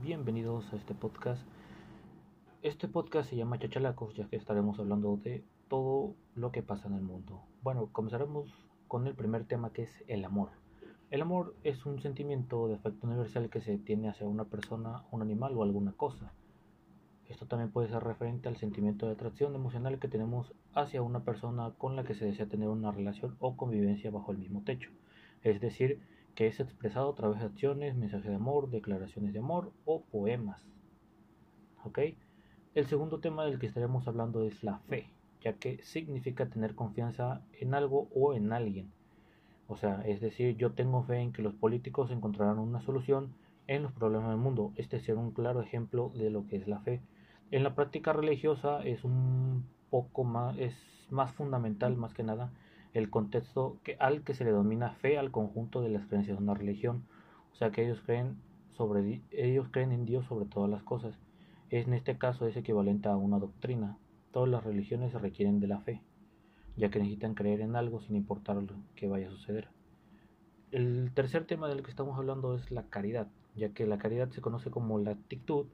bienvenidos a este podcast. Este podcast se llama Chachalacos, ya que estaremos hablando de todo lo que pasa en el mundo. Bueno, comenzaremos con el primer tema que es el amor. El amor es un sentimiento de afecto universal que se tiene hacia una persona, un animal o alguna cosa. Esto también puede ser referente al sentimiento de atracción emocional que tenemos hacia una persona con la que se desea tener una relación o convivencia bajo el mismo techo. Es decir, que es expresado a través de acciones, mensajes de amor, declaraciones de amor o poemas. ¿Ok? El segundo tema del que estaremos hablando es la fe, ya que significa tener confianza en algo o en alguien. O sea, es decir, yo tengo fe en que los políticos encontrarán una solución en los problemas del mundo. Este será un claro ejemplo de lo que es la fe. En la práctica religiosa es un poco más, es más fundamental más que nada el contexto que, al que se le domina fe al conjunto de las creencias de una religión. O sea que ellos creen, sobre, ellos creen en Dios sobre todas las cosas. En este caso es equivalente a una doctrina. Todas las religiones requieren de la fe, ya que necesitan creer en algo sin importar lo que vaya a suceder. El tercer tema del que estamos hablando es la caridad, ya que la caridad se conoce como la actitud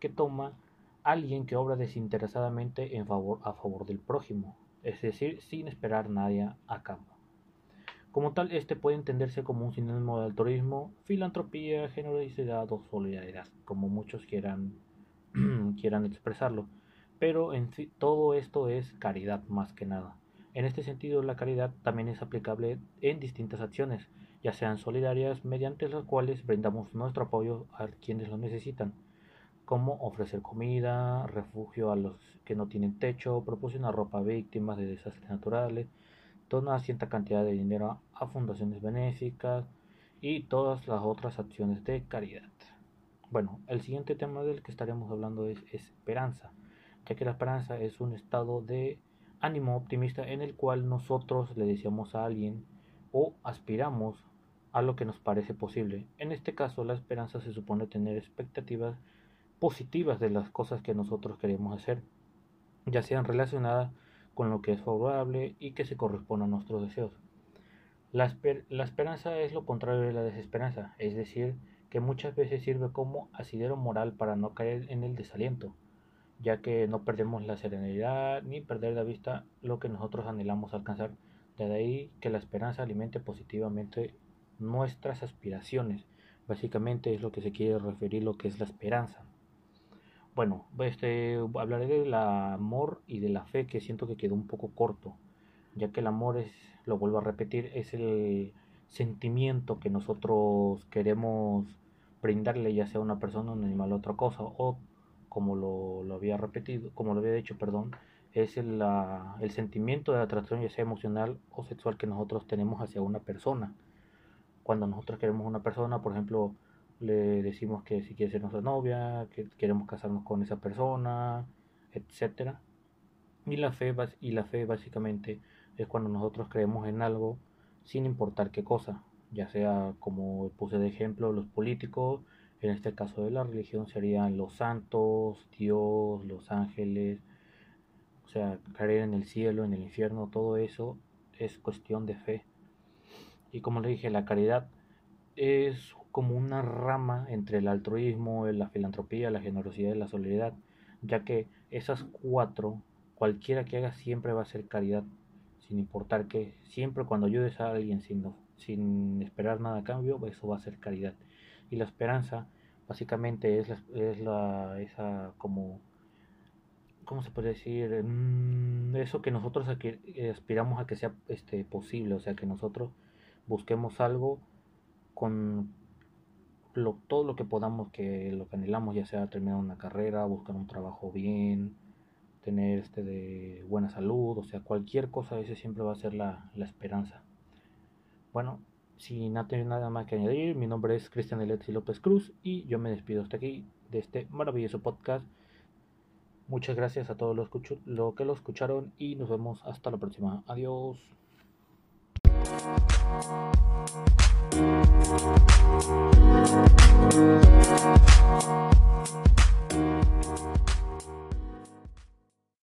que toma alguien que obra desinteresadamente en favor, a favor del prójimo, es decir, sin esperar nadie a cambio. Como tal, este puede entenderse como un sinónimo de altruismo, filantropía, generosidad o solidaridad, como muchos quieran, quieran expresarlo. Pero en todo esto es caridad más que nada. En este sentido, la caridad también es aplicable en distintas acciones, ya sean solidarias, mediante las cuales brindamos nuestro apoyo a quienes lo necesitan como ofrecer comida, refugio a los que no tienen techo, proporcionar ropa a víctimas de desastres naturales, donar cierta cantidad de dinero a fundaciones benéficas y todas las otras acciones de caridad. Bueno, el siguiente tema del que estaremos hablando es esperanza, ya que la esperanza es un estado de ánimo optimista en el cual nosotros le deseamos a alguien o aspiramos a lo que nos parece posible. En este caso, la esperanza se supone tener expectativas positivas de las cosas que nosotros queremos hacer, ya sean relacionadas con lo que es favorable y que se corresponda a nuestros deseos. La, esperanza es lo contrario de la desesperanza, es decir, que muchas veces sirve como asidero moral para no caer en el desaliento, ya que no perdemos la serenidad ni perder de vista lo que nosotros anhelamos alcanzar. De ahí que la esperanza alimente positivamente nuestras aspiraciones. Básicamente es lo que se quiere referir lo que es la esperanza. Bueno, este, hablaré del amor y de la fe que siento que quedó un poco corto, ya que el amor es, lo vuelvo a repetir, es el sentimiento que nosotros queremos brindarle ya sea a una persona, un animal otra cosa, o como lo, lo, había repetido, como lo había dicho, perdón, es el, el sentimiento de atracción ya sea emocional o sexual que nosotros tenemos hacia una persona. Cuando nosotros queremos una persona, por ejemplo, le decimos que si quiere ser nuestra novia, que queremos casarnos con esa persona, etcétera. Y la fe y la fe básicamente es cuando nosotros creemos en algo sin importar qué cosa, ya sea como puse de ejemplo los políticos, en este caso de la religión serían los santos, Dios, los ángeles, o sea, creer en el cielo, en el infierno, todo eso es cuestión de fe. Y como le dije, la caridad es como una rama entre el altruismo, la filantropía, la generosidad y la solidaridad, ya que esas cuatro, cualquiera que haga siempre va a ser caridad, sin importar que siempre cuando ayudes a alguien sin, sin esperar nada a cambio, eso va a ser caridad. Y la esperanza básicamente es la, es la esa como ¿cómo se puede decir? Mm, eso que nosotros aspiramos a que sea este posible, o sea, que nosotros busquemos algo con todo lo que podamos, que lo que anhelamos, ya sea terminar una carrera, buscar un trabajo bien, tener este de buena salud, o sea, cualquier cosa, ese siempre va a ser la, la esperanza. Bueno, si no tiene nada más que añadir, mi nombre es Cristian Alexi López Cruz y yo me despido hasta aquí de este maravilloso podcast. Muchas gracias a todos los, los que lo escucharon y nos vemos hasta la próxima. Adiós.